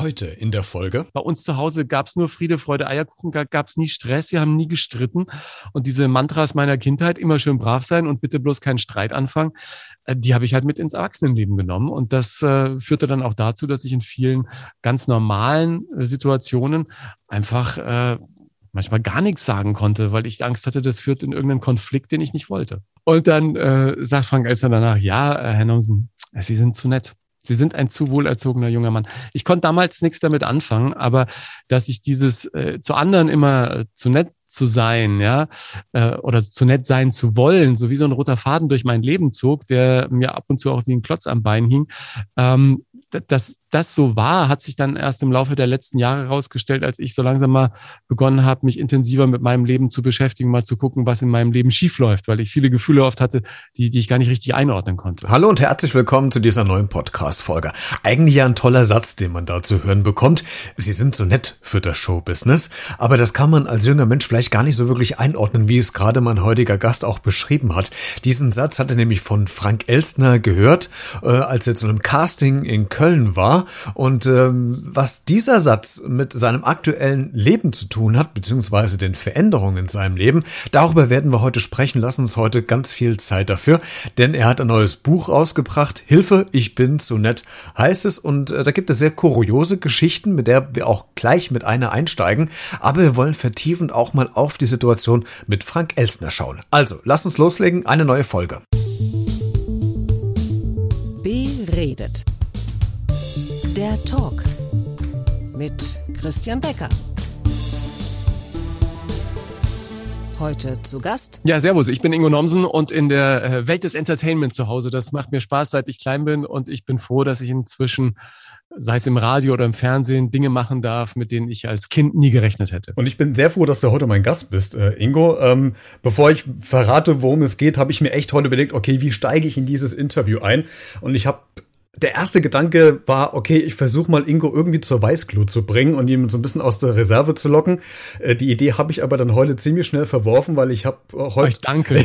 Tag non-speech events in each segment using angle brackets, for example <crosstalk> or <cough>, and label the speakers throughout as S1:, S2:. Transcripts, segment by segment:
S1: Heute in der Folge.
S2: Bei uns zu Hause gab es nur Friede, Freude, Eierkuchen, gab es nie Stress, wir haben nie gestritten. Und diese Mantras meiner Kindheit, immer schön brav sein und bitte bloß keinen Streit anfangen, äh, die habe ich halt mit ins Erwachsenenleben genommen. Und das äh, führte dann auch dazu, dass ich in vielen ganz normalen äh, Situationen einfach äh, manchmal gar nichts sagen konnte, weil ich Angst hatte, das führt in irgendeinen Konflikt, den ich nicht wollte. Und dann äh, sagt Frank Elster danach, ja, äh, Herr Nomsen, Sie sind zu nett. Sie sind ein zu wohlerzogener junger Mann. Ich konnte damals nichts damit anfangen, aber dass ich dieses äh, zu anderen immer äh, zu nett zu sein, ja, äh, oder zu nett sein zu wollen, so wie so ein roter Faden durch mein Leben zog, der mir ab und zu auch wie ein Klotz am Bein hing, ähm, dass das so war, hat sich dann erst im Laufe der letzten Jahre herausgestellt, als ich so langsam mal begonnen habe, mich intensiver mit meinem Leben zu beschäftigen, mal zu gucken, was in meinem Leben schiefläuft, weil ich viele Gefühle oft hatte, die, die ich gar nicht richtig einordnen konnte.
S1: Hallo und herzlich willkommen zu dieser neuen Podcast-Folge. Eigentlich ja ein toller Satz, den man da zu hören bekommt. Sie sind so nett für das Showbusiness, aber das kann man als junger Mensch vielleicht gar nicht so wirklich einordnen, wie es gerade mein heutiger Gast auch beschrieben hat. Diesen Satz hat er nämlich von Frank Elstner gehört, äh, als er zu einem Casting in Köln war und ähm, was dieser Satz mit seinem aktuellen Leben zu tun hat, beziehungsweise den Veränderungen in seinem Leben, darüber werden wir heute sprechen. Lassen uns heute ganz viel Zeit dafür, denn er hat ein neues Buch rausgebracht. Hilfe, ich bin zu nett, heißt es. Und äh, da gibt es sehr kuriose Geschichten, mit der wir auch gleich mit einer einsteigen. Aber wir wollen vertiefend auch mal auf die Situation mit Frank Elsner schauen. Also, lass uns loslegen. Eine neue Folge.
S3: Beredet. Der Talk mit Christian Becker. Heute zu Gast.
S2: Ja, servus, ich bin Ingo Nomsen und in der äh, Welt des Entertainment zu Hause. Das macht mir Spaß, seit ich klein bin und ich bin froh, dass ich inzwischen sei es im Radio oder im Fernsehen, Dinge machen darf, mit denen ich als Kind nie gerechnet hätte.
S1: Und ich bin sehr froh, dass du heute mein Gast bist, äh, Ingo. Ähm, bevor ich verrate, worum es geht, habe ich mir echt heute überlegt, okay, wie steige ich in dieses Interview ein? Und ich habe der erste Gedanke war, okay, ich versuche mal Ingo irgendwie zur Weißglut zu bringen und ihn so ein bisschen aus der Reserve zu locken. Äh, die Idee habe ich aber dann heute ziemlich schnell verworfen, weil ich habe äh, heute. <laughs>
S2: Ich danke.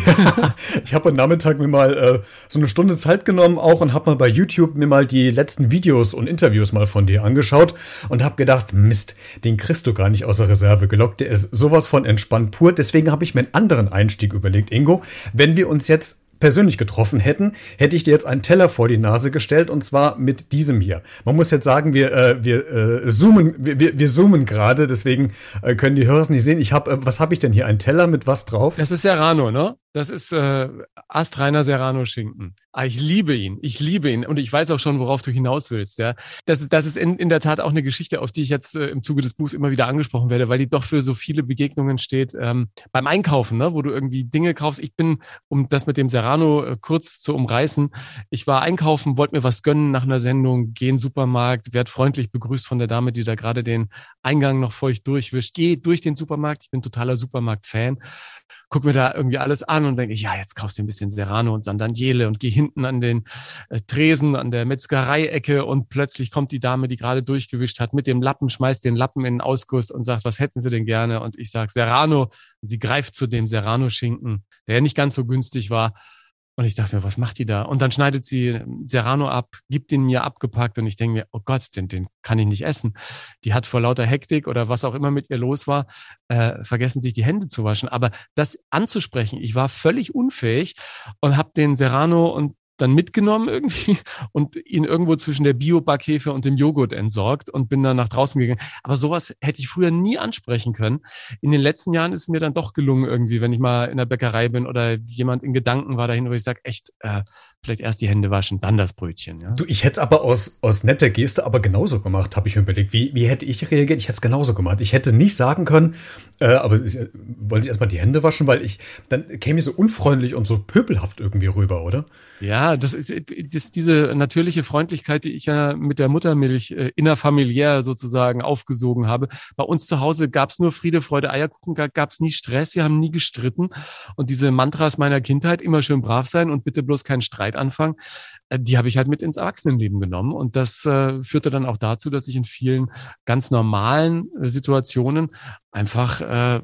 S1: ich habe am Nachmittag mir mal äh, so eine Stunde Zeit genommen auch und habe mal bei YouTube mir mal die letzten Videos und Interviews mal von dir angeschaut und habe gedacht, Mist, den kriegst du gar nicht aus der Reserve gelockt. Der ist sowas von entspannt pur. Deswegen habe ich mir einen anderen Einstieg überlegt, Ingo. Wenn wir uns jetzt persönlich getroffen hätten, hätte ich dir jetzt einen Teller vor die Nase gestellt und zwar mit diesem hier. Man muss jetzt sagen, wir äh, wir äh, zoomen wir, wir zoomen gerade, deswegen äh, können die Hörer es nicht sehen. Ich habe äh, was habe ich denn hier? Ein Teller mit was drauf?
S2: Das ist Serrano, ne? Das ist äh, astreiner Serrano Schinken. Ah, ich liebe ihn. Ich liebe ihn. Und ich weiß auch schon, worauf du hinaus willst. Ja, Das ist, das ist in, in der Tat auch eine Geschichte, auf die ich jetzt äh, im Zuge des Buchs immer wieder angesprochen werde, weil die doch für so viele Begegnungen steht. Ähm, beim Einkaufen, ne, wo du irgendwie Dinge kaufst. Ich bin, um das mit dem Serrano äh, kurz zu umreißen, ich war einkaufen, wollte mir was gönnen nach einer Sendung, gehe in den Supermarkt, werd freundlich begrüßt von der Dame, die da gerade den Eingang noch feucht durchwischt. Geh durch den Supermarkt. Ich bin totaler Supermarkt-Fan. Guck mir da irgendwie alles an und denke, ja, jetzt kaufst du ein bisschen Serrano und Sandanjele und geh hin hinten an den äh, Tresen, an der Metzgereiecke und plötzlich kommt die Dame, die gerade durchgewischt hat, mit dem Lappen, schmeißt den Lappen in den Ausguss und sagt, was hätten Sie denn gerne? Und ich sage Serrano. Und sie greift zu dem Serrano-Schinken, der nicht ganz so günstig war. Und ich dachte mir, was macht die da? Und dann schneidet sie Serrano ab, gibt ihn mir abgepackt und ich denke mir, oh Gott, den, den kann ich nicht essen. Die hat vor lauter Hektik oder was auch immer mit ihr los war, äh, vergessen sich die Hände zu waschen. Aber das anzusprechen, ich war völlig unfähig und habe den Serrano und dann mitgenommen irgendwie <laughs> und ihn irgendwo zwischen der Bio-Backhefe und dem Joghurt entsorgt und bin dann nach draußen gegangen. Aber sowas hätte ich früher nie ansprechen können. In den letzten Jahren ist es mir dann doch gelungen irgendwie, wenn ich mal in der Bäckerei bin oder jemand in Gedanken war dahin, wo ich sage, echt, äh, vielleicht erst die Hände waschen, dann das Brötchen. Ja?
S1: Du, ich hätte es aber aus, aus netter Geste aber genauso gemacht, habe ich mir überlegt. Wie, wie hätte ich reagiert? Ich hätte es genauso gemacht. Ich hätte nicht sagen können, äh, aber wollen Sie erstmal die Hände waschen, weil ich, dann käme ich so unfreundlich und so pöbelhaft irgendwie rüber, oder?
S2: Ja, das ist, das diese natürliche Freundlichkeit, die ich ja mit der Muttermilch äh, innerfamiliär sozusagen aufgesogen habe. Bei uns zu Hause gab es nur Friede, Freude, Eierkuchen, gab es nie Stress, wir haben nie gestritten. Und diese Mantras meiner Kindheit, immer schön brav sein und bitte bloß keinen Streit anfangen, äh, die habe ich halt mit ins Erwachsenenleben genommen. Und das äh, führte dann auch dazu, dass ich in vielen ganz normalen äh, Situationen einfach äh,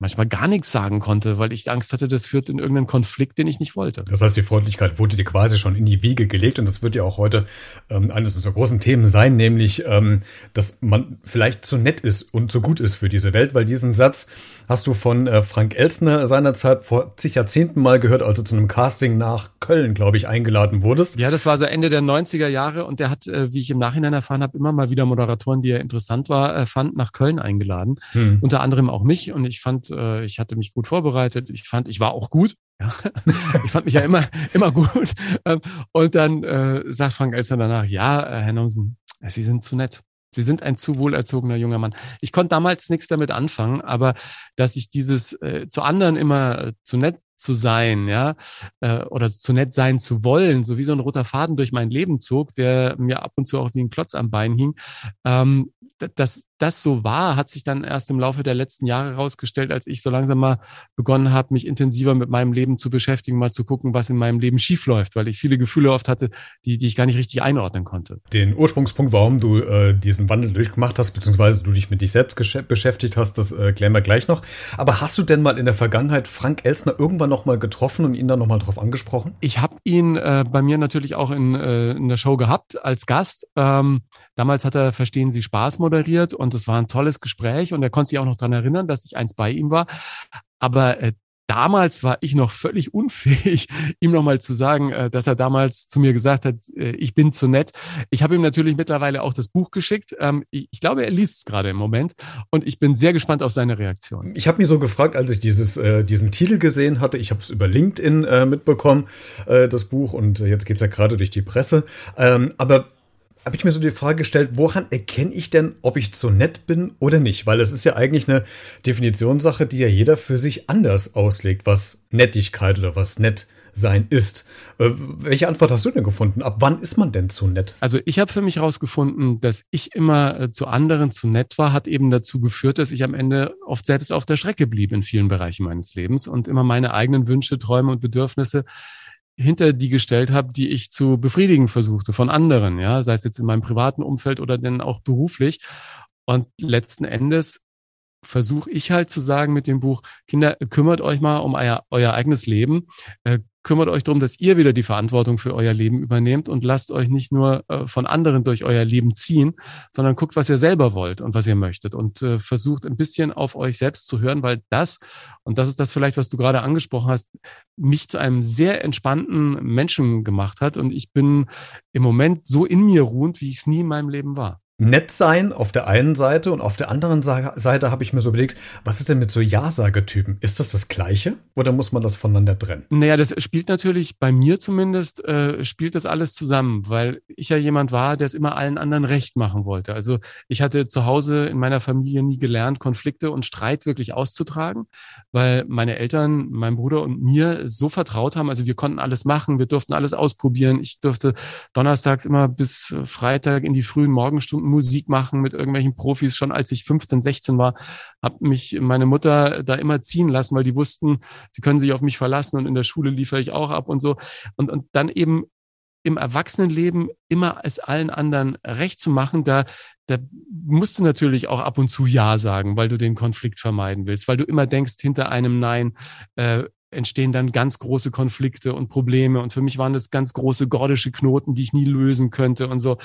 S2: manchmal gar nichts sagen konnte, weil ich Angst hatte, das führt in irgendeinen Konflikt, den ich nicht wollte.
S1: Das heißt, die Freundlichkeit wurde dir quasi schon in die Wiege gelegt und das wird ja auch heute ähm, eines unserer großen Themen sein, nämlich, ähm, dass man vielleicht zu nett ist und zu gut ist für diese Welt, weil diesen Satz hast du von äh, Frank Elsner seinerzeit vor zig Jahrzehnten mal gehört, als du zu einem Casting nach Köln, glaube ich, eingeladen wurdest.
S2: Ja, das war so Ende der 90er Jahre und der hat, äh, wie ich im Nachhinein erfahren habe, immer mal wieder Moderatoren, die er interessant war, äh, fand, nach Köln eingeladen. Hm. Unter anderem auch mich und ich fand, äh, ich hatte mich gut vorbereitet. Ich fand, ich war auch gut. Ja. <laughs> Ich fand mich ja immer, immer gut. Ähm, und dann äh, sagt Frank Elster danach, ja, äh, Herr Nomsen, Sie sind zu nett. Sie sind ein zu wohlerzogener junger Mann. Ich konnte damals nichts damit anfangen, aber dass ich dieses äh, zu anderen immer äh, zu nett zu sein, ja, äh, oder zu nett sein zu wollen, so wie so ein roter Faden durch mein Leben zog, der mir ab und zu auch wie ein Klotz am Bein hing. Ähm, dass das so war, hat sich dann erst im Laufe der letzten Jahre herausgestellt, als ich so langsam mal begonnen habe, mich intensiver mit meinem Leben zu beschäftigen, mal zu gucken, was in meinem Leben schiefläuft, weil ich viele Gefühle oft hatte, die, die ich gar nicht richtig einordnen konnte.
S1: Den Ursprungspunkt, warum du äh, diesen Wandel durchgemacht hast, beziehungsweise du dich mit dich selbst beschäftigt hast, das äh, klären wir gleich noch. Aber hast du denn mal in der Vergangenheit Frank Elsner irgendwann noch mal getroffen und ihn dann noch mal drauf angesprochen?
S2: Ich habe ihn äh, bei mir natürlich auch in, äh, in der Show gehabt als Gast. Ähm, damals hat er Verstehen Sie Spaß moderiert und es war ein tolles Gespräch und er konnte sich auch noch dran erinnern, dass ich eins bei ihm war. Aber äh, damals war ich noch völlig unfähig, <laughs> ihm nochmal zu sagen, äh, dass er damals zu mir gesagt hat, äh, ich bin zu nett. Ich habe ihm natürlich mittlerweile auch das Buch geschickt. Ähm, ich, glaube, er liest es gerade im Moment und ich bin sehr gespannt auf seine Reaktion.
S1: Ich habe mich so gefragt, als ich dieses, äh, diesen Titel gesehen hatte, ich habe es über LinkedIn mitbekommen, das Buch, und jetzt geht's ja gerade durch die Presse. Ähm, aber habe ich mir so die Frage gestellt, woran erkenne ich denn, ob ich zu nett bin oder nicht? Weil es ist ja eigentlich eine Definitionssache, die ja jeder für sich anders auslegt, was Nettigkeit oder was nett sein ist. Äh, welche Antwort hast du denn gefunden? Ab wann ist man denn zu nett?
S2: Also ich habe für mich herausgefunden, dass ich immer äh, zu anderen zu nett war, hat eben dazu geführt, dass ich am Ende oft selbst auf der Strecke blieb in vielen Bereichen meines Lebens und immer meine eigenen Wünsche, Träume und Bedürfnisse hinter die gestellt habe, die ich zu befriedigen versuchte von anderen, ja, sei es jetzt in meinem privaten Umfeld oder denn auch beruflich. Und letzten Endes versuche ich halt zu sagen mit dem Buch, Kinder, kümmert euch mal um euer, euer eigenes Leben, äh, kümmert euch darum, dass ihr wieder die Verantwortung für euer Leben übernehmt und lasst euch nicht nur äh, von anderen durch euer Leben ziehen, sondern guckt, was ihr selber wollt und was ihr möchtet. Und äh, versucht ein bisschen auf euch selbst zu hören, weil das, und das ist das vielleicht, was du gerade angesprochen hast, mich zu einem sehr entspannten Menschen gemacht hat. Und ich bin im Moment so in mir ruhend, wie ich es nie in meinem Leben war
S1: nett sein auf der einen Seite und auf der anderen Seite habe ich mir so überlegt, was ist denn mit so Ja-Sagetypen? Ist das das Gleiche oder muss man das voneinander trennen?
S2: Naja, das spielt natürlich bei mir zumindest, äh, spielt das alles zusammen, weil ich ja jemand war, der es immer allen anderen recht machen wollte. Also ich hatte zu Hause in meiner Familie nie gelernt, Konflikte und Streit wirklich auszutragen, weil meine Eltern, mein Bruder und mir so vertraut haben. Also wir konnten alles machen, wir durften alles ausprobieren. Ich durfte donnerstags immer bis Freitag in die frühen Morgenstunden Musik machen mit irgendwelchen Profis. Schon als ich 15, 16 war, hat mich meine Mutter da immer ziehen lassen, weil die wussten, sie können sich auf mich verlassen und in der Schule liefere ich auch ab und so. Und, und dann eben im Erwachsenenleben immer es allen anderen recht zu machen, da, da musst du natürlich auch ab und zu Ja sagen, weil du den Konflikt vermeiden willst, weil du immer denkst, hinter einem Nein äh, entstehen dann ganz große Konflikte und Probleme. Und für mich waren das ganz große gordische Knoten, die ich nie lösen könnte und so.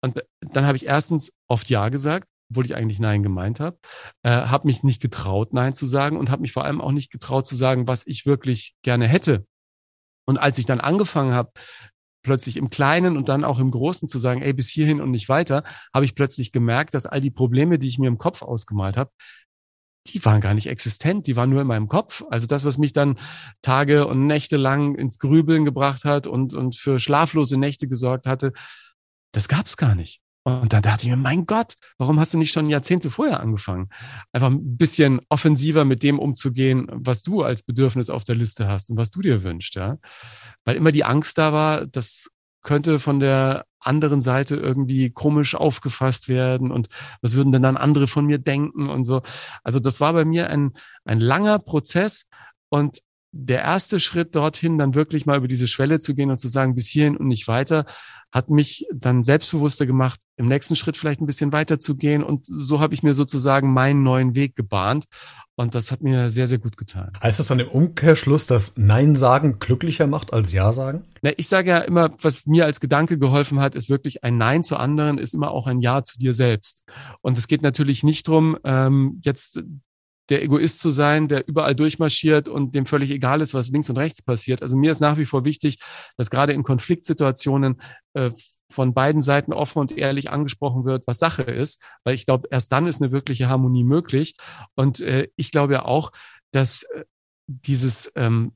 S2: Und dann habe ich erstens oft Ja gesagt, obwohl ich eigentlich Nein gemeint habe, äh, habe mich nicht getraut, Nein zu sagen und habe mich vor allem auch nicht getraut zu sagen, was ich wirklich gerne hätte. Und als ich dann angefangen habe, plötzlich im Kleinen und dann auch im Großen zu sagen, ey, bis hierhin und nicht weiter, habe ich plötzlich gemerkt, dass all die Probleme, die ich mir im Kopf ausgemalt habe, die waren gar nicht existent, die waren nur in meinem Kopf. Also das, was mich dann Tage und Nächte lang ins Grübeln gebracht hat und, und für schlaflose Nächte gesorgt hatte, das gab's gar nicht. Und dann dachte ich mir, mein Gott, warum hast du nicht schon Jahrzehnte vorher angefangen? Einfach ein bisschen offensiver mit dem umzugehen, was du als Bedürfnis auf der Liste hast und was du dir wünschst, ja. Weil immer die Angst da war, das könnte von der anderen Seite irgendwie komisch aufgefasst werden und was würden denn dann andere von mir denken und so. Also das war bei mir ein, ein langer Prozess und der erste Schritt dorthin, dann wirklich mal über diese Schwelle zu gehen und zu sagen, bis hierhin und nicht weiter, hat mich dann selbstbewusster gemacht, im nächsten Schritt vielleicht ein bisschen weiter zu gehen. Und so habe ich mir sozusagen meinen neuen Weg gebahnt. Und das hat mir sehr, sehr gut getan.
S1: Heißt das dann im Umkehrschluss, dass Nein sagen glücklicher macht als Ja sagen?
S2: Na, ich sage ja immer, was mir als Gedanke geholfen hat, ist wirklich ein Nein zu anderen, ist immer auch ein Ja zu dir selbst. Und es geht natürlich nicht drum, ähm, jetzt der Egoist zu sein, der überall durchmarschiert und dem völlig egal ist, was links und rechts passiert. Also mir ist nach wie vor wichtig, dass gerade in Konfliktsituationen äh, von beiden Seiten offen und ehrlich angesprochen wird, was Sache ist, weil ich glaube, erst dann ist eine wirkliche Harmonie möglich. Und äh, ich glaube ja auch, dass äh, dieses ähm,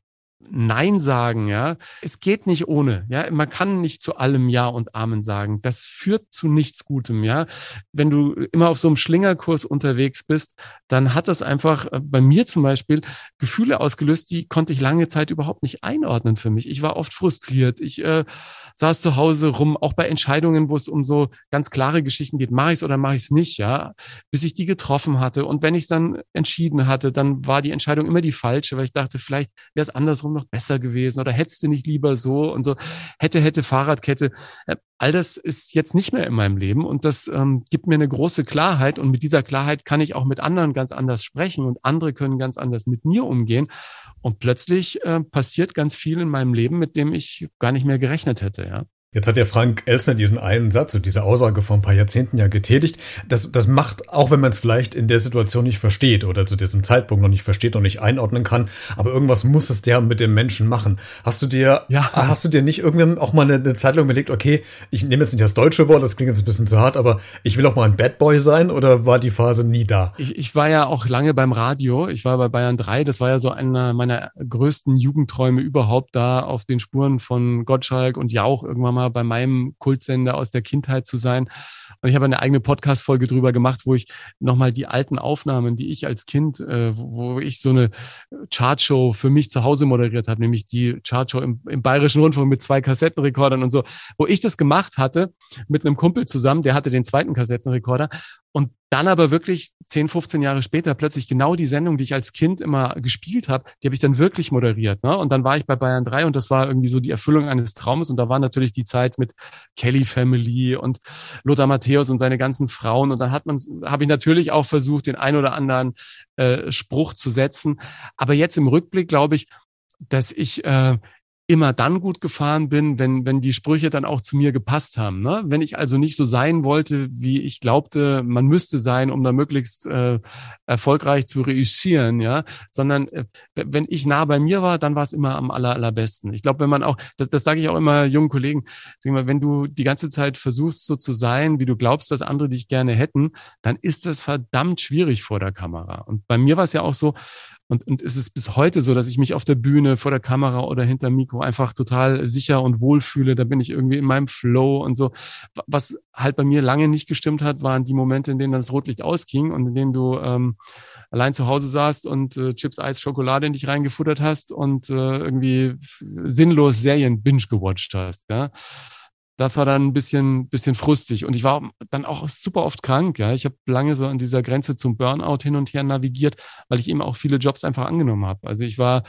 S2: Nein sagen, ja. Es geht nicht ohne, ja. Man kann nicht zu allem Ja und Amen sagen. Das führt zu nichts Gutem, ja. Wenn du immer auf so einem Schlingerkurs unterwegs bist, dann hat das einfach äh, bei mir zum Beispiel Gefühle ausgelöst, die konnte ich lange Zeit überhaupt nicht einordnen für mich. Ich war oft frustriert. Ich äh, saß zu Hause rum, auch bei Entscheidungen, wo es um so ganz klare Geschichten geht, mache ich es oder mache ich es nicht, ja, bis ich die getroffen hatte. Und wenn ich es dann entschieden hatte, dann war die Entscheidung immer die falsche, weil ich dachte, vielleicht wäre es andersrum noch besser gewesen oder hättest du nicht lieber so und so, hätte, hätte, Fahrradkette. Äh, all das ist jetzt nicht mehr in meinem Leben und das ähm, gibt mir eine große Klarheit und mit dieser Klarheit kann ich auch mit anderen ganz anders sprechen und andere können ganz anders mit mir umgehen und plötzlich äh, passiert ganz viel in meinem Leben, mit dem ich gar nicht mehr gerechnet hätte, ja.
S1: Jetzt hat ja Frank Elsner diesen einen Satz und diese Aussage vor ein paar Jahrzehnten ja getätigt. Das, das macht, auch wenn man es vielleicht in der Situation nicht versteht oder zu diesem Zeitpunkt noch nicht versteht und nicht einordnen kann, aber irgendwas muss es der mit dem Menschen machen. Hast du dir, ja. hast du dir nicht irgendwann auch mal eine, eine Zeit lang überlegt, okay, ich nehme jetzt nicht das deutsche Wort, das klingt jetzt ein bisschen zu hart, aber ich will auch mal ein Bad Boy sein oder war die Phase nie da?
S2: Ich, ich war ja auch lange beim Radio. Ich war bei Bayern 3. Das war ja so einer meiner größten Jugendträume überhaupt da auf den Spuren von Gottschalk und Jauch irgendwann mal bei meinem Kultsender aus der Kindheit zu sein. Und ich habe eine eigene Podcast-Folge drüber gemacht, wo ich nochmal die alten Aufnahmen, die ich als Kind, äh, wo ich so eine Chartshow für mich zu Hause moderiert habe, nämlich die Chartshow im, im Bayerischen Rundfunk mit zwei Kassettenrekordern und so, wo ich das gemacht hatte mit einem Kumpel zusammen, der hatte den zweiten Kassettenrekorder und dann aber wirklich 10, 15 Jahre später plötzlich genau die Sendung, die ich als Kind immer gespielt habe, die habe ich dann wirklich moderiert. Ne? Und dann war ich bei Bayern 3 und das war irgendwie so die Erfüllung eines Traumes. Und da war natürlich die Zeit mit Kelly Family und Lothar Matthäus und seine ganzen Frauen. Und dann hat man, habe ich natürlich auch versucht, den ein oder anderen äh, Spruch zu setzen. Aber jetzt im Rückblick glaube ich, dass ich äh, immer dann gut gefahren bin, wenn, wenn die Sprüche dann auch zu mir gepasst haben. Ne? Wenn ich also nicht so sein wollte, wie ich glaubte, man müsste sein, um da möglichst äh, erfolgreich zu reüssieren, ja, sondern äh, wenn ich nah bei mir war, dann war es immer am aller, allerbesten. Ich glaube, wenn man auch, das, das sage ich auch immer jungen Kollegen, sag mal, wenn du die ganze Zeit versuchst, so zu sein, wie du glaubst, dass andere dich gerne hätten, dann ist das verdammt schwierig vor der Kamera. Und bei mir war es ja auch so, und, und es ist bis heute so, dass ich mich auf der Bühne, vor der Kamera oder hinter Mikro einfach total sicher und wohl fühle. Da bin ich irgendwie in meinem Flow und so. Was halt bei mir lange nicht gestimmt hat, waren die Momente, in denen das Rotlicht ausging und in denen du ähm, allein zu Hause saßt und äh, Chips, Eis, Schokolade in dich reingefuttert hast und äh, irgendwie sinnlos Serien binge gewatcht hast. Ja? Das war dann ein bisschen, bisschen frustig. Und ich war dann auch super oft krank. Ja, ich habe lange so an dieser Grenze zum Burnout hin und her navigiert, weil ich eben auch viele Jobs einfach angenommen habe. Also ich war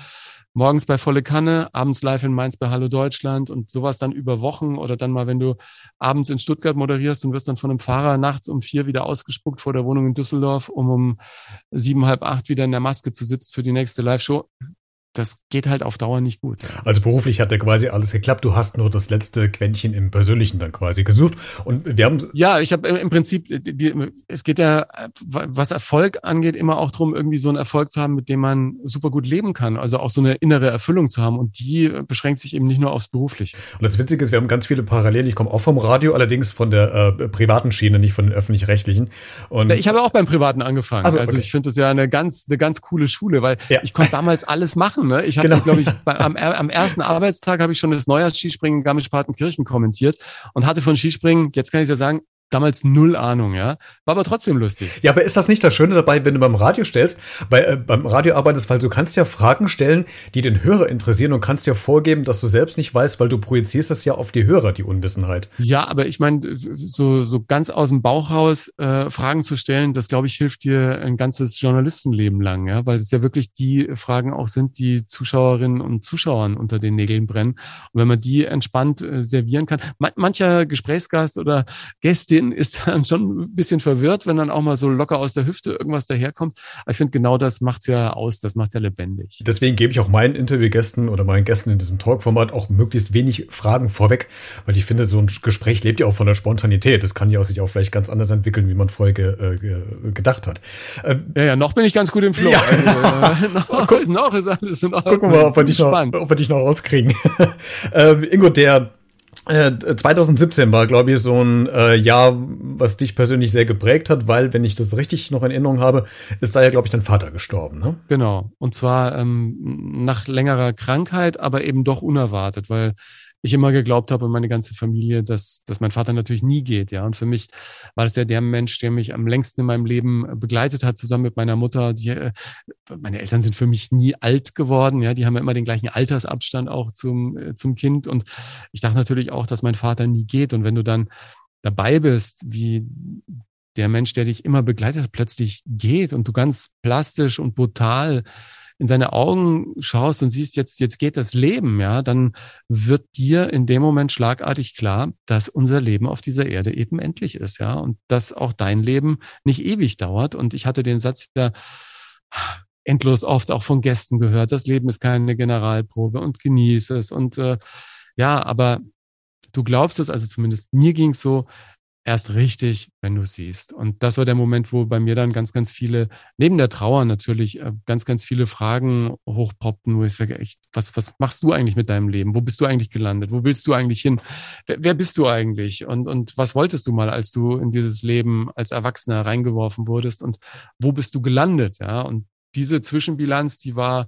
S2: morgens bei Volle Kanne, abends live in Mainz bei Hallo Deutschland und sowas dann über Wochen oder dann mal, wenn du abends in Stuttgart moderierst und wirst dann von einem Fahrer nachts um vier wieder ausgespuckt vor der Wohnung in Düsseldorf, um um sieben, halb acht wieder in der Maske zu sitzen für die nächste Live-Show das geht halt auf Dauer nicht gut.
S1: Also beruflich hat ja quasi alles geklappt. Du hast nur das letzte Quäntchen im Persönlichen dann quasi gesucht. Und wir haben.
S2: Ja, ich habe im Prinzip, die, es geht ja, was Erfolg angeht, immer auch darum, irgendwie so einen Erfolg zu haben, mit dem man super gut leben kann. Also auch so eine innere Erfüllung zu haben. Und die beschränkt sich eben nicht nur aufs Berufliche.
S1: Und das Witzige ist, wir haben ganz viele Parallelen. Ich komme auch vom Radio, allerdings von der äh, privaten Schiene, nicht von den öffentlich-rechtlichen.
S2: Und ich habe auch beim Privaten angefangen. Also, okay. also ich finde das ja eine ganz, eine ganz coole Schule, weil ja. ich konnte damals alles machen. Ne? Ich habe, genau. glaube ich, bei, am, am, ersten Arbeitstag habe ich schon das Neujahrsskispringen in Garmisch-Partenkirchen kommentiert und hatte von Skispringen, jetzt kann ich ja sagen, damals null Ahnung, ja. War aber trotzdem lustig.
S1: Ja, aber ist das nicht das Schöne dabei, wenn du beim Radio stellst, bei, äh, beim Radio arbeitest, weil du kannst ja Fragen stellen, die den Hörer interessieren und kannst ja vorgeben, dass du selbst nicht weißt, weil du projizierst das ja auf die Hörer, die Unwissenheit.
S2: Ja, aber ich meine, so, so ganz aus dem Bauch raus äh, Fragen zu stellen, das glaube ich hilft dir ein ganzes Journalistenleben lang, ja, weil es ja wirklich die Fragen auch sind, die Zuschauerinnen und Zuschauern unter den Nägeln brennen. Und wenn man die entspannt äh, servieren kann, man, mancher Gesprächsgast oder Gäste Kind ist <laughs> dann schon ein bisschen verwirrt, wenn dann auch mal so locker aus der Hüfte irgendwas daherkommt. Aber ich finde, genau das macht's ja aus, das macht's ja lebendig.
S1: Deswegen gebe ich auch meinen Interviewgästen oder meinen Gästen in diesem Talkformat auch möglichst wenig Fragen vorweg, weil ich finde, so ein Gespräch lebt ja auch von der Spontanität. Das kann ja auch sich auch vielleicht ganz anders entwickeln, wie man vorher ge, äh, gedacht hat.
S2: Ähm, ja, ja, noch bin ich ganz gut im Flow. Ja. Also, äh, <laughs> noch, noch, ist alles
S1: in Ordnung. Gucken wir mal, ob wir dich noch, ob wir dich noch rauskriegen. <laughs> äh, Ingo, der 2017 äh, war, glaube ich, so ein äh, Jahr, was dich persönlich sehr geprägt hat, weil, wenn ich das richtig noch in Erinnerung habe, ist da ja, glaube ich, dein Vater gestorben, ne?
S2: Genau. Und zwar ähm, nach längerer Krankheit, aber eben doch unerwartet, weil ich immer geglaubt habe und meine ganze Familie, dass, dass mein Vater natürlich nie geht, ja. Und für mich war das ja der Mensch, der mich am längsten in meinem Leben begleitet hat, zusammen mit meiner Mutter. Die, äh, meine Eltern sind für mich nie alt geworden, ja. Die haben ja immer den gleichen Altersabstand auch zum, äh, zum Kind. Und ich dachte natürlich auch, dass mein Vater nie geht. Und wenn du dann dabei bist, wie der Mensch, der dich immer begleitet hat, plötzlich geht und du ganz plastisch und brutal in seine Augen schaust und siehst, jetzt, jetzt geht das Leben, ja, dann wird dir in dem Moment schlagartig klar, dass unser Leben auf dieser Erde eben endlich ist, ja, und dass auch dein Leben nicht ewig dauert. Und ich hatte den Satz ja endlos oft auch von Gästen gehört, das Leben ist keine Generalprobe und genieße es. Und äh, ja, aber du glaubst es, also zumindest mir ging es so, erst richtig, wenn du siehst. Und das war der Moment, wo bei mir dann ganz, ganz viele, neben der Trauer natürlich, äh, ganz, ganz viele Fragen hochpoppten, wo ich sage, echt, was, was machst du eigentlich mit deinem Leben? Wo bist du eigentlich gelandet? Wo willst du eigentlich hin? Wer, wer bist du eigentlich? Und, und was wolltest du mal, als du in dieses Leben als Erwachsener reingeworfen wurdest? Und wo bist du gelandet? Ja, und diese Zwischenbilanz, die war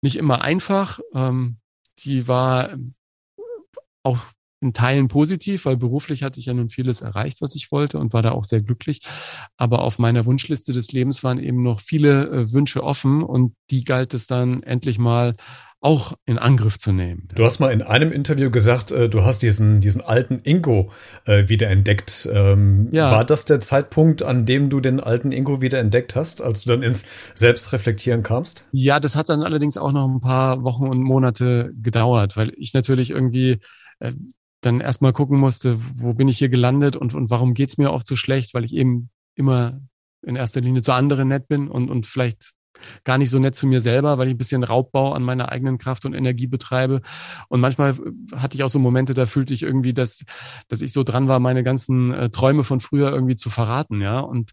S2: nicht immer einfach. Ähm, die war auch in Teilen positiv, weil beruflich hatte ich ja nun vieles erreicht, was ich wollte und war da auch sehr glücklich. Aber auf meiner Wunschliste des Lebens waren eben noch viele äh, Wünsche offen und die galt es dann endlich mal auch in Angriff zu nehmen.
S1: Du hast mal in einem Interview gesagt, äh, du hast diesen, diesen alten Ingo äh, wiederentdeckt. Ähm, ja. War das der Zeitpunkt, an dem du den alten Ingo wiederentdeckt hast, als du dann ins Selbstreflektieren kamst?
S2: Ja, das hat dann allerdings auch noch ein paar Wochen und Monate gedauert, weil ich natürlich irgendwie äh, dann erstmal gucken musste, wo bin ich hier gelandet und, und warum geht's mir oft so schlecht, weil ich eben immer in erster Linie zu anderen nett bin und, und vielleicht gar nicht so nett zu mir selber, weil ich ein bisschen Raubbau an meiner eigenen Kraft und Energie betreibe. Und manchmal hatte ich auch so Momente, da fühlte ich irgendwie, dass, dass ich so dran war, meine ganzen äh, Träume von früher irgendwie zu verraten, ja. Und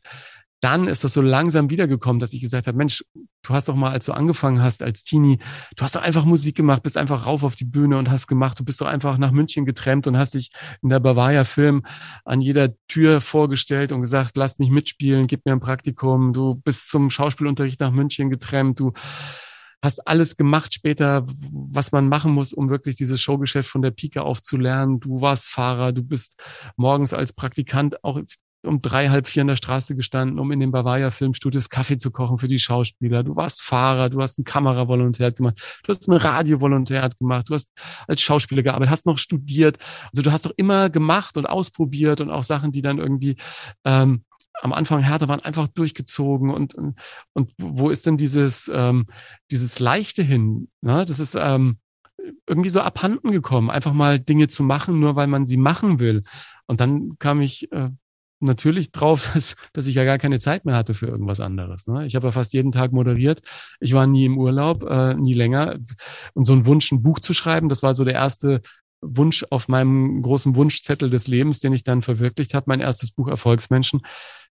S2: dann ist das so langsam wiedergekommen, dass ich gesagt habe, Mensch, du hast doch mal, als du angefangen hast als Teenie, du hast doch einfach Musik gemacht, bist einfach rauf auf die Bühne und hast gemacht, du bist doch einfach nach München getrennt und hast dich in der Bavaria Film an jeder Tür vorgestellt und gesagt, lass mich mitspielen, gib mir ein Praktikum, du bist zum Schauspielunterricht nach München getrennt, du hast alles gemacht später, was man machen muss, um wirklich dieses Showgeschäft von der Pike auf zu lernen. Du warst Fahrer, du bist morgens als Praktikant auch um drei, halb vier in der Straße gestanden, um in den Bavaria Filmstudios Kaffee zu kochen für die Schauspieler. Du warst Fahrer, du hast ein Kameravolontär gemacht, du hast ein Radiovolontär gemacht, du hast als Schauspieler gearbeitet, hast noch studiert. Also du hast doch immer gemacht und ausprobiert und auch Sachen, die dann irgendwie ähm, am Anfang härter waren, einfach durchgezogen und, und, und wo ist denn dieses, ähm, dieses Leichte hin? Ne? Das ist ähm, irgendwie so abhanden gekommen, einfach mal Dinge zu machen, nur weil man sie machen will. Und dann kam ich äh, natürlich drauf, <laughs> dass, dass ich ja gar keine Zeit mehr hatte für irgendwas anderes. Ne? Ich habe ja fast jeden Tag moderiert. Ich war nie im Urlaub, äh, nie länger. Und so ein Wunsch, ein Buch zu schreiben, das war so der erste Wunsch auf meinem großen Wunschzettel des Lebens, den ich dann verwirklicht habe, mein erstes Buch Erfolgsmenschen.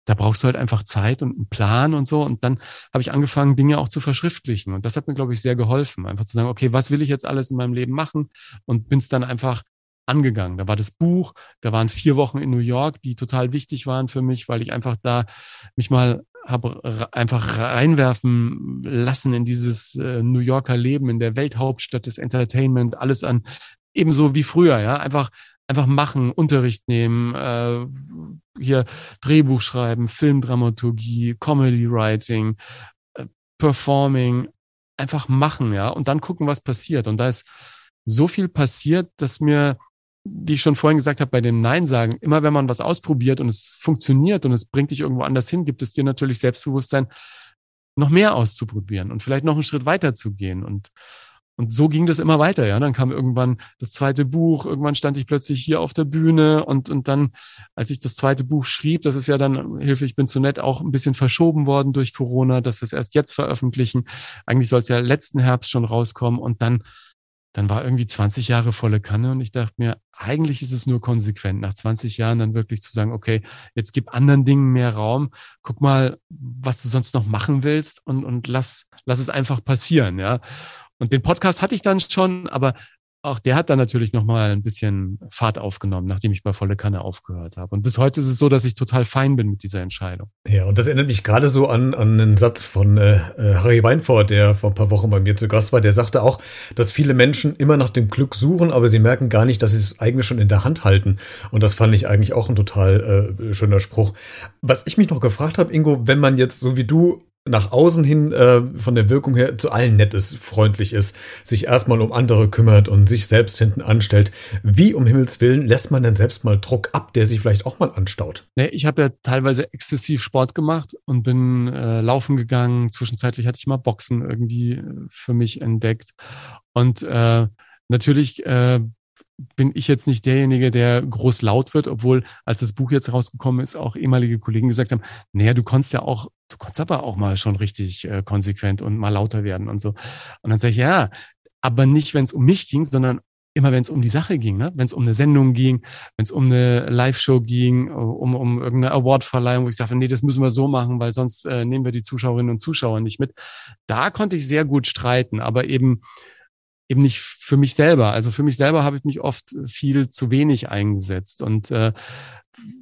S2: Da brauchst du halt einfach Zeit und einen Plan und so. Und dann habe ich angefangen, Dinge auch zu verschriftlichen. Und das hat mir, glaube ich, sehr geholfen. Einfach zu sagen, okay, was will ich jetzt alles in meinem Leben machen? Und bin es dann einfach angegangen. Da war das Buch, da waren vier Wochen in New York, die total wichtig waren für mich, weil ich einfach da mich mal habe einfach reinwerfen lassen in dieses äh, New Yorker Leben, in der Welthauptstadt des Entertainment, alles an ebenso wie früher, ja, einfach einfach machen, Unterricht nehmen, äh, hier Drehbuch schreiben, Filmdramaturgie, Comedy Writing, äh, Performing, einfach machen, ja, und dann gucken, was passiert. Und da ist so viel passiert, dass mir, wie ich schon vorhin gesagt habe, bei dem Nein sagen, immer wenn man was ausprobiert und es funktioniert und es bringt dich irgendwo anders hin, gibt es dir natürlich Selbstbewusstsein, noch mehr auszuprobieren und vielleicht noch einen Schritt weiter zu gehen. Und und so ging das immer weiter, ja. Dann kam irgendwann das zweite Buch, irgendwann stand ich plötzlich hier auf der Bühne und, und dann, als ich das zweite Buch schrieb, das ist ja dann, Hilfe, ich bin zu nett, auch ein bisschen verschoben worden durch Corona, dass wir es erst jetzt veröffentlichen. Eigentlich soll es ja letzten Herbst schon rauskommen und dann, dann war irgendwie 20 Jahre volle Kanne und ich dachte mir, eigentlich ist es nur konsequent, nach 20 Jahren dann wirklich zu sagen, okay, jetzt gib anderen Dingen mehr Raum, guck mal, was du sonst noch machen willst und, und lass, lass es einfach passieren, ja. Und den Podcast hatte ich dann schon, aber auch der hat dann natürlich nochmal ein bisschen Fahrt aufgenommen, nachdem ich bei Volle Kanne aufgehört habe. Und bis heute ist es so, dass ich total fein bin mit dieser Entscheidung.
S1: Ja, und das erinnert mich gerade so an, an einen Satz von äh, äh Harry Weinfurt, der vor ein paar Wochen bei mir zu Gast war. Der sagte auch, dass viele Menschen immer nach dem Glück suchen, aber sie merken gar nicht, dass sie es eigentlich schon in der Hand halten. Und das fand ich eigentlich auch ein total äh, schöner Spruch. Was ich mich noch gefragt habe, Ingo, wenn man jetzt so wie du nach außen hin äh, von der Wirkung her zu allen nett ist, freundlich ist, sich erstmal um andere kümmert und sich selbst hinten anstellt. Wie um Himmels Willen lässt man denn selbst mal Druck ab, der sich vielleicht auch mal anstaut?
S2: Nee, ich habe ja teilweise exzessiv Sport gemacht und bin äh, laufen gegangen. Zwischenzeitlich hatte ich mal Boxen irgendwie äh, für mich entdeckt. Und äh, natürlich äh, bin ich jetzt nicht derjenige, der groß laut wird, obwohl, als das Buch jetzt rausgekommen ist, auch ehemalige Kollegen gesagt haben, naja, du konntest ja auch, du konntest aber auch mal schon richtig äh, konsequent und mal lauter werden und so. Und dann sage ich, ja, aber nicht, wenn es um mich ging, sondern immer wenn es um die Sache ging, ne? wenn es um eine Sendung ging, wenn es um eine Live-Show ging, um, um irgendeine Award-Verleihung, wo ich sage, nee, das müssen wir so machen, weil sonst äh, nehmen wir die Zuschauerinnen und Zuschauer nicht mit. Da konnte ich sehr gut streiten, aber eben eben nicht für mich selber. Also für mich selber habe ich mich oft viel zu wenig eingesetzt. Und äh,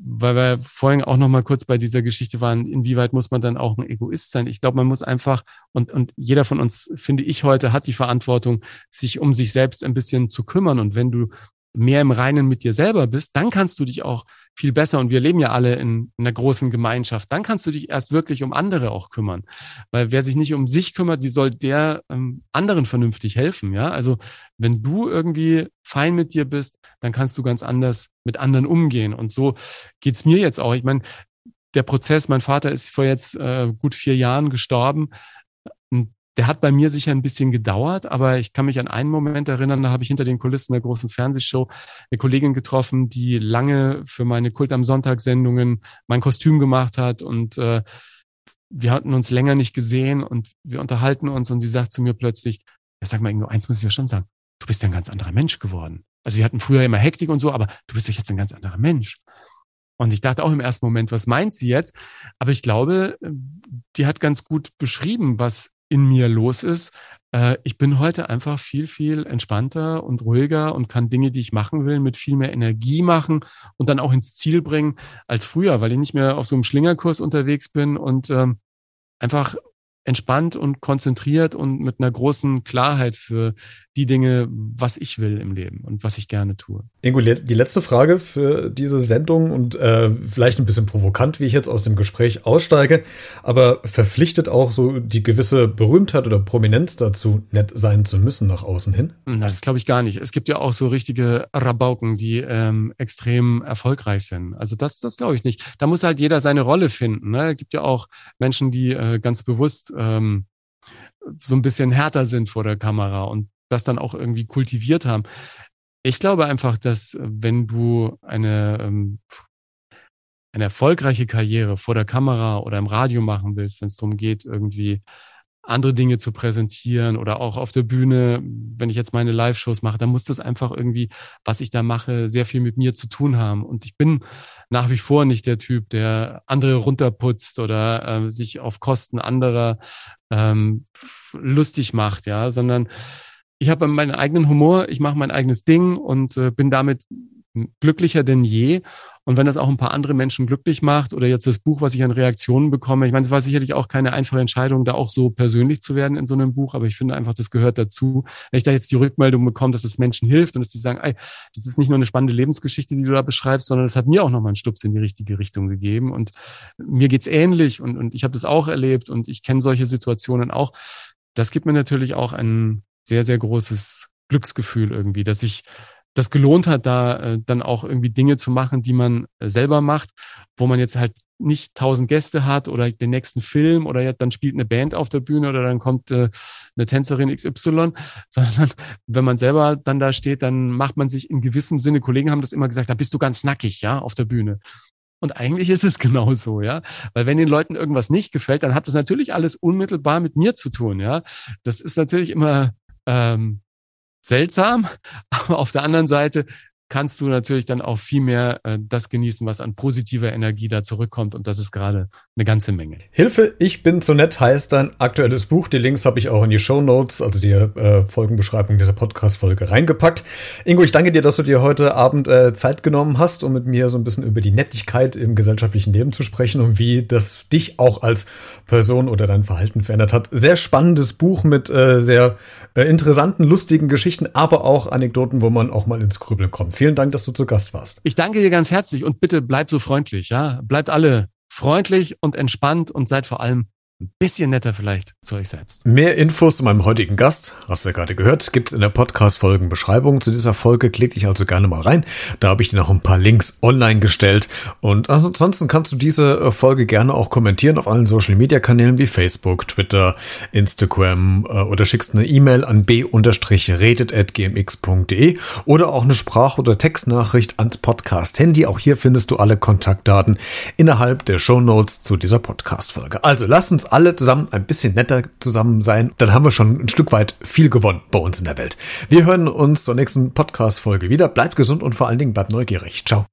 S2: weil wir vorhin auch noch mal kurz bei dieser Geschichte waren, inwieweit muss man dann auch ein Egoist sein? Ich glaube, man muss einfach, und, und jeder von uns, finde ich heute, hat die Verantwortung, sich um sich selbst ein bisschen zu kümmern. Und wenn du mehr im Reinen mit dir selber bist, dann kannst du dich auch viel besser, und wir leben ja alle in, in einer großen Gemeinschaft, dann kannst du dich erst wirklich um andere auch kümmern. Weil wer sich nicht um sich kümmert, wie soll der ähm, anderen vernünftig helfen? Ja, also wenn du irgendwie fein mit dir bist, dann kannst du ganz anders mit anderen umgehen. Und so geht's mir jetzt auch. Ich meine, der Prozess, mein Vater ist vor jetzt äh, gut vier Jahren gestorben. Der hat bei mir sicher ein bisschen gedauert, aber ich kann mich an einen Moment erinnern, da habe ich hinter den Kulissen der großen Fernsehshow eine Kollegin getroffen, die lange für meine Kult am Sonntag Sendungen mein Kostüm gemacht hat und äh, wir hatten uns länger nicht gesehen und wir unterhalten uns und sie sagt zu mir plötzlich, ja, sag mal, nur eins muss ich ja schon sagen, du bist ja ein ganz anderer Mensch geworden. Also wir hatten früher immer Hektik und so, aber du bist doch jetzt ein ganz anderer Mensch. Und ich dachte auch im ersten Moment, was meint sie jetzt? Aber ich glaube, die hat ganz gut beschrieben, was in mir los ist. Äh, ich bin heute einfach viel, viel entspannter und ruhiger und kann Dinge, die ich machen will, mit viel mehr Energie machen und dann auch ins Ziel bringen als früher, weil ich nicht mehr auf so einem Schlingerkurs unterwegs bin und ähm, einfach entspannt und konzentriert und mit einer großen Klarheit für die Dinge, was ich will im Leben und was ich gerne tue.
S1: Ingo, die letzte Frage für diese Sendung und äh, vielleicht ein bisschen provokant, wie ich jetzt aus dem Gespräch aussteige, aber verpflichtet auch so die gewisse Berühmtheit oder Prominenz dazu, nett sein zu müssen nach außen hin?
S2: Na, das glaube ich gar nicht. Es gibt ja auch so richtige Rabauken, die ähm, extrem erfolgreich sind. Also das, das glaube ich nicht. Da muss halt jeder seine Rolle finden. Ne? Es gibt ja auch Menschen, die äh, ganz bewusst ähm, so ein bisschen härter sind vor der Kamera und das dann auch irgendwie kultiviert haben. Ich glaube einfach, dass wenn du eine, ähm, eine erfolgreiche Karriere vor der Kamera oder im Radio machen willst, wenn es darum geht, irgendwie andere Dinge zu präsentieren oder auch auf der Bühne, wenn ich jetzt meine Live-Shows mache, dann muss das einfach irgendwie, was ich da mache, sehr viel mit mir zu tun haben. Und ich bin nach wie vor nicht der Typ, der andere runterputzt oder äh, sich auf Kosten anderer ähm, lustig macht, ja, sondern ich habe meinen eigenen Humor, ich mache mein eigenes Ding und äh, bin damit glücklicher denn je. Und wenn das auch ein paar andere Menschen glücklich macht oder jetzt das Buch, was ich an Reaktionen bekomme, ich meine, es war sicherlich auch keine einfache Entscheidung, da auch so persönlich zu werden in so einem Buch, aber ich finde einfach, das gehört dazu. Wenn ich da jetzt die Rückmeldung bekomme, dass es Menschen hilft und dass die sagen, ey, das ist nicht nur eine spannende Lebensgeschichte, die du da beschreibst, sondern es hat mir auch nochmal einen Stups in die richtige Richtung gegeben. Und mir geht's ähnlich und, und ich habe das auch erlebt und ich kenne solche Situationen auch. Das gibt mir natürlich auch ein sehr, sehr großes Glücksgefühl irgendwie, dass ich das gelohnt hat, da äh, dann auch irgendwie Dinge zu machen, die man äh, selber macht, wo man jetzt halt nicht tausend Gäste hat oder den nächsten Film oder ja, dann spielt eine Band auf der Bühne oder dann kommt äh, eine Tänzerin XY, <laughs> sondern wenn man selber dann da steht, dann macht man sich in gewissem Sinne, Kollegen haben das immer gesagt, da bist du ganz nackig, ja, auf der Bühne. Und eigentlich ist es <laughs> genau so, ja. Weil wenn den Leuten irgendwas nicht gefällt, dann hat das natürlich alles unmittelbar mit mir zu tun, ja. Das ist natürlich immer ähm, seltsam, <laughs> aber auf der anderen Seite kannst du natürlich dann auch viel mehr äh, das genießen, was an positiver Energie da zurückkommt. Und das ist gerade eine ganze Menge.
S1: Hilfe, ich bin zu nett heißt dein aktuelles Buch. Die Links habe ich auch in die Show Notes, also die äh, Folgenbeschreibung dieser Podcast-Folge reingepackt. Ingo, ich danke dir, dass du dir heute Abend äh, Zeit genommen hast, um mit mir so ein bisschen über die Nettigkeit im gesellschaftlichen Leben zu sprechen und wie das dich auch als Person oder dein Verhalten verändert hat. Sehr spannendes Buch mit äh, sehr äh, interessanten, lustigen Geschichten, aber auch Anekdoten, wo man auch mal ins Grübeln kommt. Vielen Dank, dass du zu Gast warst.
S2: Ich danke dir ganz herzlich und bitte bleib so freundlich, ja. Bleibt alle freundlich und entspannt und seid vor allem ein bisschen netter vielleicht zu euch selbst.
S1: Mehr Infos zu meinem heutigen Gast, hast du ja gerade gehört, gibt's in der Podcast-Folgenbeschreibung zu dieser Folge. Klick dich also gerne mal rein. Da habe ich dir noch ein paar Links online gestellt. Und ansonsten kannst du diese äh, Folge gerne auch kommentieren auf allen Social-Media-Kanälen wie Facebook, Twitter, Instagram äh, oder schickst eine E-Mail an b-redet.gmx.de oder auch eine Sprach- oder Textnachricht ans Podcast-Handy. Auch hier findest du alle Kontaktdaten innerhalb der Show Notes zu dieser Podcast-Folge. Also lass uns alle zusammen ein bisschen netter zusammen sein, dann haben wir schon ein Stück weit viel gewonnen bei uns in der Welt. Wir hören uns zur nächsten Podcast-Folge wieder. Bleibt gesund und vor allen Dingen bleibt neugierig. Ciao.